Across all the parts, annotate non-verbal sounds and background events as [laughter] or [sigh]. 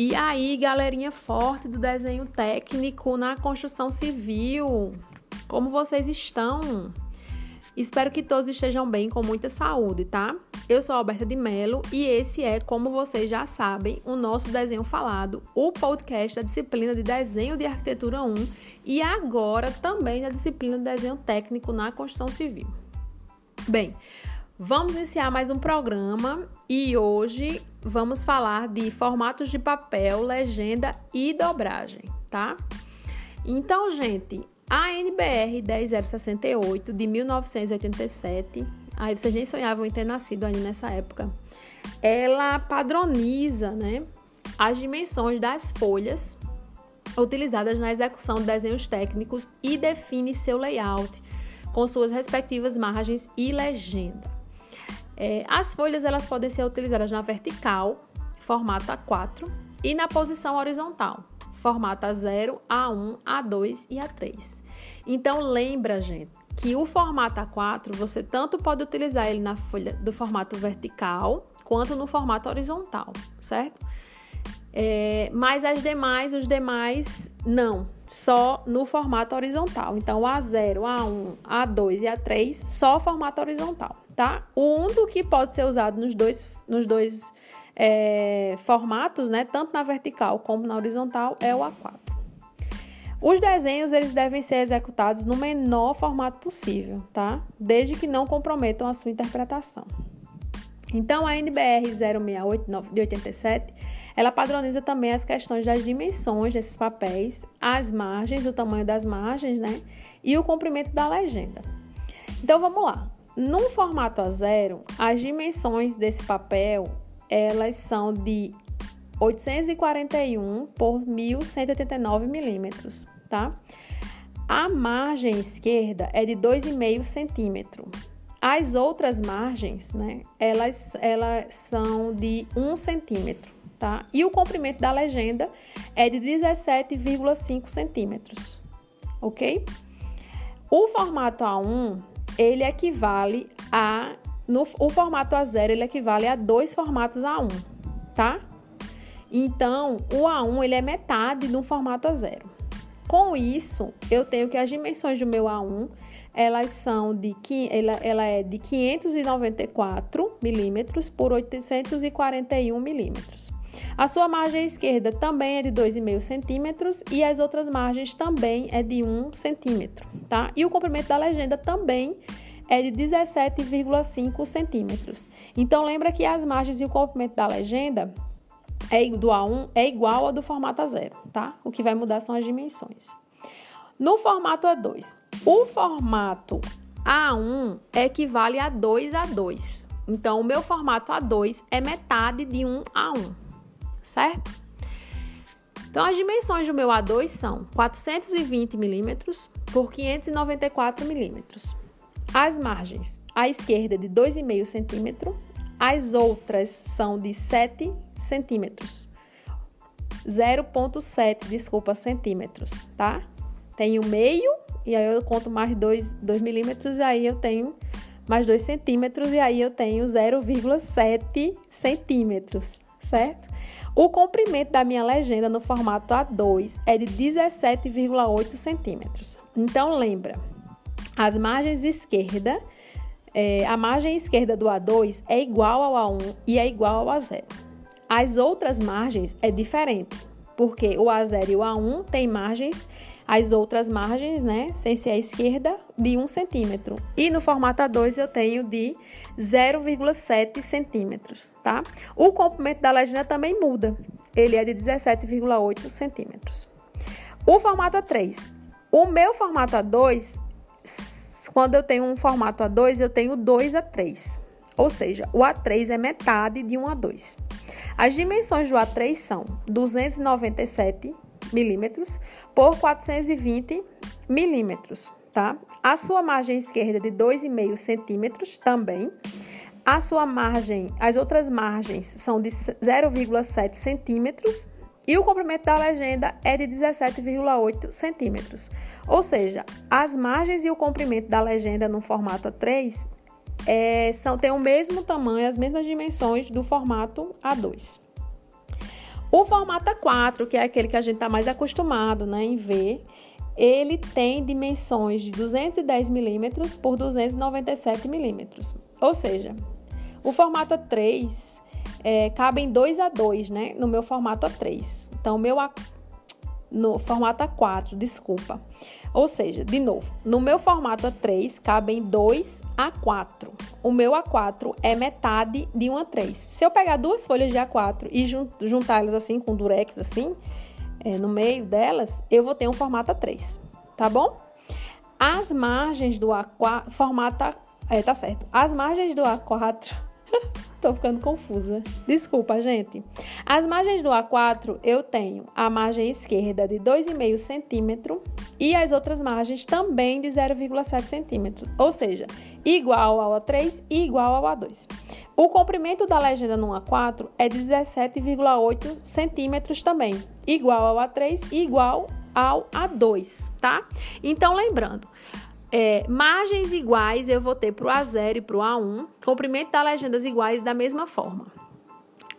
E aí, galerinha forte do desenho técnico na construção civil, como vocês estão? Espero que todos estejam bem, com muita saúde, tá? Eu sou Alberta de Mello e esse é, como vocês já sabem, o nosso desenho falado, o podcast da disciplina de desenho de arquitetura 1 e agora também da disciplina de desenho técnico na construção civil. Bem, vamos iniciar mais um programa e hoje vamos falar de formatos de papel, legenda e dobragem, tá? Então, gente, a NBR 10068 de 1987, aí vocês nem sonhavam em ter nascido ainda nessa época, ela padroniza, né, as dimensões das folhas utilizadas na execução de desenhos técnicos e define seu layout com suas respectivas margens e legenda. É, as folhas elas podem ser utilizadas na vertical, formato A4, e na posição horizontal, formato A0, A1, A2 e A3. Então lembra, gente, que o formato A4 você tanto pode utilizar ele na folha do formato vertical quanto no formato horizontal, certo? É, mas as demais, os demais, não, só no formato horizontal. Então, A0, A1, A2 e A3, só formato horizontal tá? O único que pode ser usado nos dois, nos dois é, formatos, né, tanto na vertical como na horizontal, é o A4. Os desenhos eles devem ser executados no menor formato possível, tá? Desde que não comprometam a sua interpretação. Então, a NBR 068 de 87, ela padroniza também as questões das dimensões desses papéis, as margens, o tamanho das margens, né? E o comprimento da legenda. Então, vamos lá. No formato A0, as dimensões desse papel, elas são de 841 por 1189 milímetros, tá? A margem esquerda é de 2,5 centímetro. As outras margens, né, elas, elas são de 1 centímetro, tá? E o comprimento da legenda é de 17,5 centímetros, ok? O formato A1 ele equivale a. No, o formato A0 ele equivale a dois formatos A1, tá? Então, o A1 ele é metade do formato A0. Com isso, eu tenho que as dimensões do meu A1 elas são de ela, ela é de 594 milímetros por 841 milímetros. A sua margem esquerda também é de 2,5 centímetros e as outras margens também é de 1 centímetro, tá? E o comprimento da legenda também é de 17,5 centímetros. Então lembra que as margens e o comprimento da legenda é do A1 é igual ao do formato A0, tá? O que vai mudar são as dimensões. No formato A2, o formato A1 equivale a 2 a 2. Então, o meu formato A2 é metade de 1 a 1 certo? Então, as dimensões do meu A2 são 420 milímetros por 594 milímetros. As margens, à esquerda de 2,5 centímetro, as outras são de 7 centímetros. 0,7, desculpa, centímetros, tá? Tenho meio, e aí eu conto mais 2, 2 milímetros, e aí eu tenho mais 2 centímetros, e aí eu tenho 0,7 centímetros, certo? O comprimento da minha legenda no formato A2 é de 17,8 centímetros. Então, lembra, as margens esquerda, é, a margem esquerda do A2 é igual ao A1 e é igual ao A0. As outras margens é diferente, porque o A0 e o A1 têm margens, as outras margens, né, sem ser a esquerda, de 1 centímetro. E no formato A2 eu tenho de 0,7 centímetros, tá? O comprimento da legenda também muda. Ele é de 17,8 centímetros. O formato A3. O meu formato A2, quando eu tenho um formato A2, eu tenho 2 A3. Ou seja, o A3 é metade de um A2. As dimensões do A3 são 297 milímetros por 420 milímetros tá? A sua margem esquerda de 2,5 centímetros também. A sua margem, as outras margens são de 0,7 centímetros e o comprimento da legenda é de 17,8 centímetros. Ou seja, as margens e o comprimento da legenda no formato A3 é, são, têm o mesmo tamanho, as mesmas dimensões do formato A2. O formato A4, que é aquele que a gente está mais acostumado né, em ver, ele tem dimensões de 210 milímetros por 297 milímetros. Ou seja, o formato A3 é, cabe em 2 a 2, né? No meu formato A3. Então, meu no formato A4, desculpa. Ou seja, de novo, no meu formato A3 cabem 2 A4. O meu A4 é metade de um A3. Se eu pegar duas folhas de A4 e juntá-las assim com durex assim, é, no meio delas, eu vou ter um formato A3, tá bom? As margens do A4, formato, é, tá certo. As margens do A4 [laughs] Tô ficando confusa. Desculpa, gente. As margens do A4 eu tenho a margem esquerda de 2,5 centímetro e as outras margens também de 0,7 centímetro, ou seja, igual ao A3 e igual ao A2. O comprimento da legenda no A4 é 17,8 centímetros também, igual ao A3 e igual ao A2, tá? Então, lembrando, é, margens iguais eu vou ter para o A0 e para o A1, comprimento das legendas iguais da mesma forma.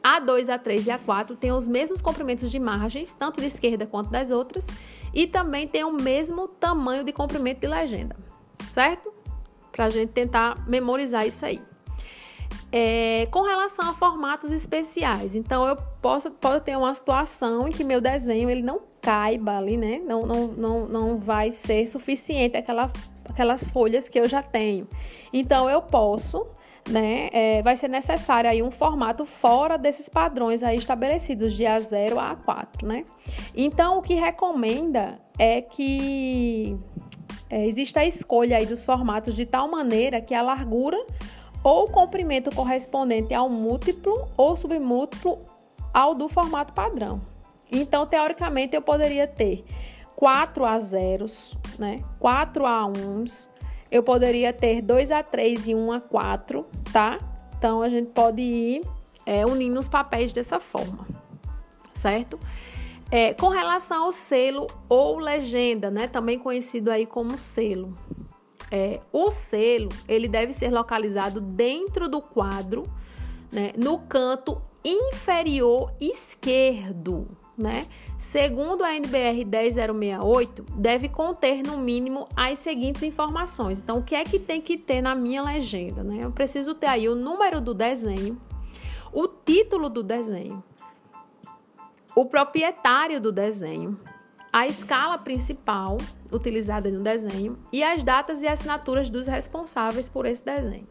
A2, A3 e A4 têm os mesmos comprimentos de margens, tanto de esquerda quanto das outras, e também tem o mesmo tamanho de comprimento de legenda, certo? Para a gente tentar memorizar isso aí. É, com relação a formatos especiais, então eu posso pode ter uma situação em que meu desenho ele não caiba ali, né? Não, não, não, não vai ser suficiente aquela aquelas folhas que eu já tenho. Então eu posso, né? É, vai ser necessário aí um formato fora desses padrões aí estabelecidos de A0 a A4, né? Então o que recomenda é que é, exista a escolha aí dos formatos de tal maneira que a largura ou o comprimento correspondente ao múltiplo ou submúltiplo ao do formato padrão. Então, teoricamente, eu poderia ter 4 a zeros, né? 4 a 1s. Eu poderia ter 2 a 3 e 1 a 4, tá? Então a gente pode ir é, unindo os papéis dessa forma, certo? É, com relação ao selo ou legenda, né? Também conhecido aí como selo. É, o selo ele deve ser localizado dentro do quadro, né? No canto inferior esquerdo, né? Segundo a NBR 10068, deve conter no mínimo as seguintes informações. Então, o que é que tem que ter na minha legenda, né? Eu preciso ter aí o número do desenho, o título do desenho, o proprietário do desenho, a escala principal utilizada no desenho e as datas e assinaturas dos responsáveis por esse desenho.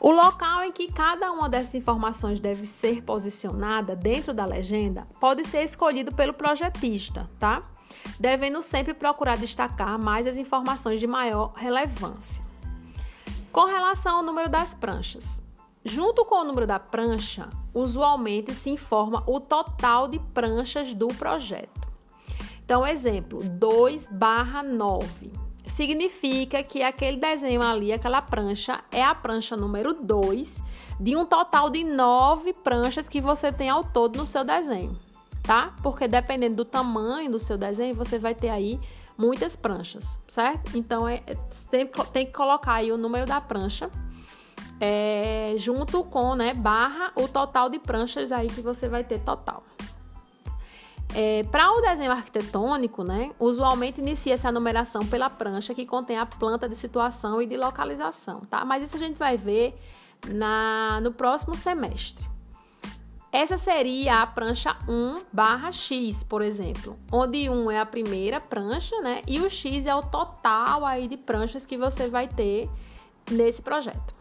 O local em que cada uma dessas informações deve ser posicionada dentro da legenda pode ser escolhido pelo projetista, tá? Devendo sempre procurar destacar mais as informações de maior relevância. Com relação ao número das pranchas, junto com o número da prancha, usualmente se informa o total de pranchas do projeto. Então, exemplo, 2/9 significa que aquele desenho ali, aquela prancha, é a prancha número 2 de um total de nove pranchas que você tem ao todo no seu desenho, tá? Porque dependendo do tamanho do seu desenho, você vai ter aí muitas pranchas, certo? Então, é, é tem, tem que colocar aí o número da prancha é, junto com, né, barra o total de pranchas aí que você vai ter total. É, Para o desenho arquitetônico, né, usualmente inicia-se a numeração pela prancha que contém a planta de situação e de localização, tá? Mas isso a gente vai ver na, no próximo semestre. Essa seria a prancha 1 barra X, por exemplo, onde 1 é a primeira prancha, né? E o X é o total aí de pranchas que você vai ter nesse projeto,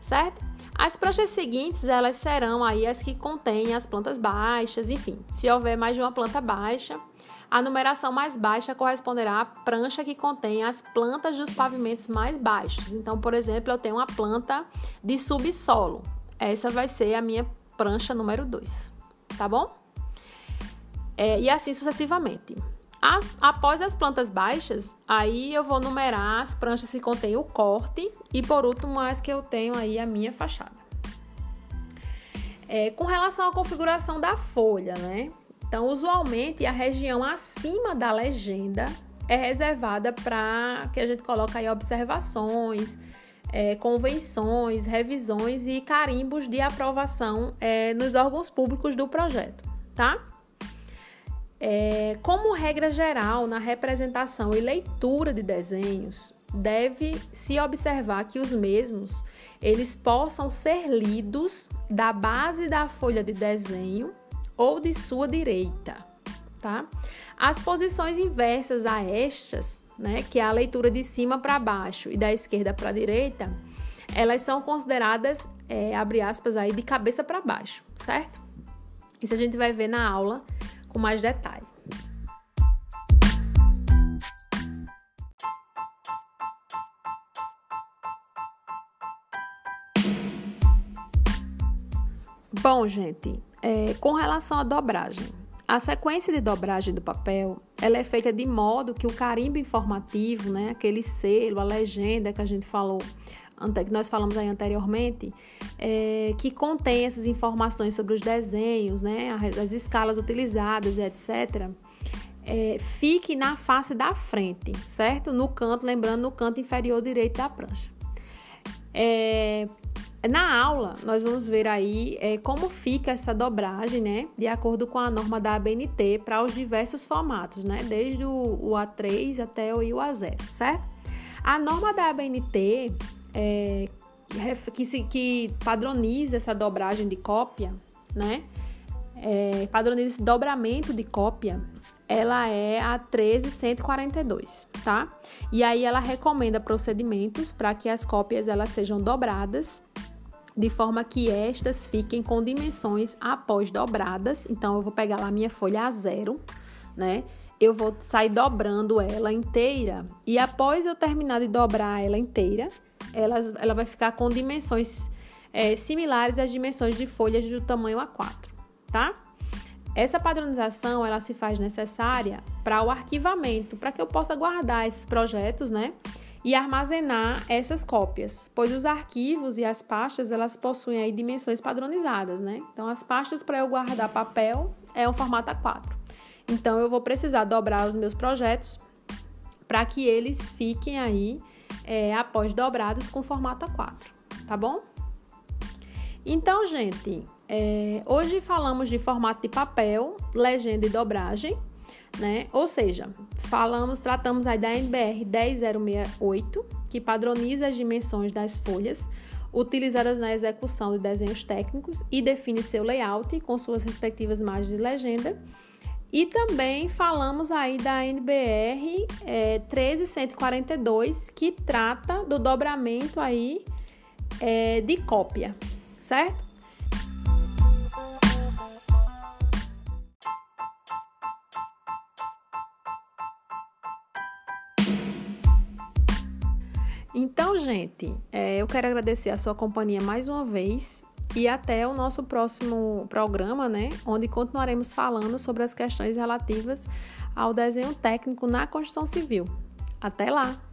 certo? As pranchas seguintes, elas serão aí as que contêm as plantas baixas, enfim. Se houver mais de uma planta baixa, a numeração mais baixa corresponderá à prancha que contém as plantas dos pavimentos mais baixos. Então, por exemplo, eu tenho uma planta de subsolo. Essa vai ser a minha prancha número 2, tá bom? É, e assim sucessivamente. As, após as plantas baixas, aí eu vou numerar as pranchas que contêm o corte e por último as que eu tenho aí a minha fachada. É, com relação à configuração da folha, né? Então, usualmente a região acima da legenda é reservada para que a gente coloque aí observações, é, convenções, revisões e carimbos de aprovação é, nos órgãos públicos do projeto, tá? É, como regra geral, na representação e leitura de desenhos, deve se observar que os mesmos eles possam ser lidos da base da folha de desenho ou de sua direita, tá? As posições inversas a estas, né, que é a leitura de cima para baixo e da esquerda para a direita, elas são consideradas, é, abre aspas aí, de cabeça para baixo, certo? Isso a gente vai ver na aula com mais detalhe. Bom, gente, é, com relação à dobragem, a sequência de dobragem do papel, ela é feita de modo que o carimbo informativo, né, aquele selo, a legenda que a gente falou, que nós falamos aí anteriormente, é, que contém essas informações sobre os desenhos, né, as escalas utilizadas etc., é, fique na face da frente, certo? No canto, lembrando, no canto inferior direito da prancha. É, na aula, nós vamos ver aí é, como fica essa dobragem, né? De acordo com a norma da ABNT para os diversos formatos, né? Desde o, o A3 até o IUA0, certo? A norma da ABNT, é, que, se, que padroniza essa dobragem de cópia, né? É, padroniza esse dobramento de cópia, ela é a 13142, tá? E aí ela recomenda procedimentos para que as cópias elas sejam dobradas de forma que estas fiquem com dimensões após dobradas. Então eu vou pegar lá minha folha a zero, né? Eu vou sair dobrando ela inteira e após eu terminar de dobrar ela inteira, ela, ela vai ficar com dimensões é, similares às dimensões de folhas do tamanho A4, tá? Essa padronização ela se faz necessária para o arquivamento, para que eu possa guardar esses projetos, né? E armazenar essas cópias, pois os arquivos e as pastas elas possuem aí dimensões padronizadas, né? Então as pastas para eu guardar papel é o formato A4. Então eu vou precisar dobrar os meus projetos para que eles fiquem aí é, após dobrados com formato A4, tá bom? Então, gente, é, hoje falamos de formato de papel, legenda e dobragem, né? Ou seja, falamos, tratamos aí da NBR 10068, que padroniza as dimensões das folhas utilizadas na execução de desenhos técnicos e define seu layout com suas respectivas imagens de legenda. E também falamos aí da NBR é, 13142, que trata do dobramento aí é, de cópia, certo? Então, gente, é, eu quero agradecer a sua companhia mais uma vez e até o nosso próximo programa, né? Onde continuaremos falando sobre as questões relativas ao desenho técnico na construção civil. Até lá!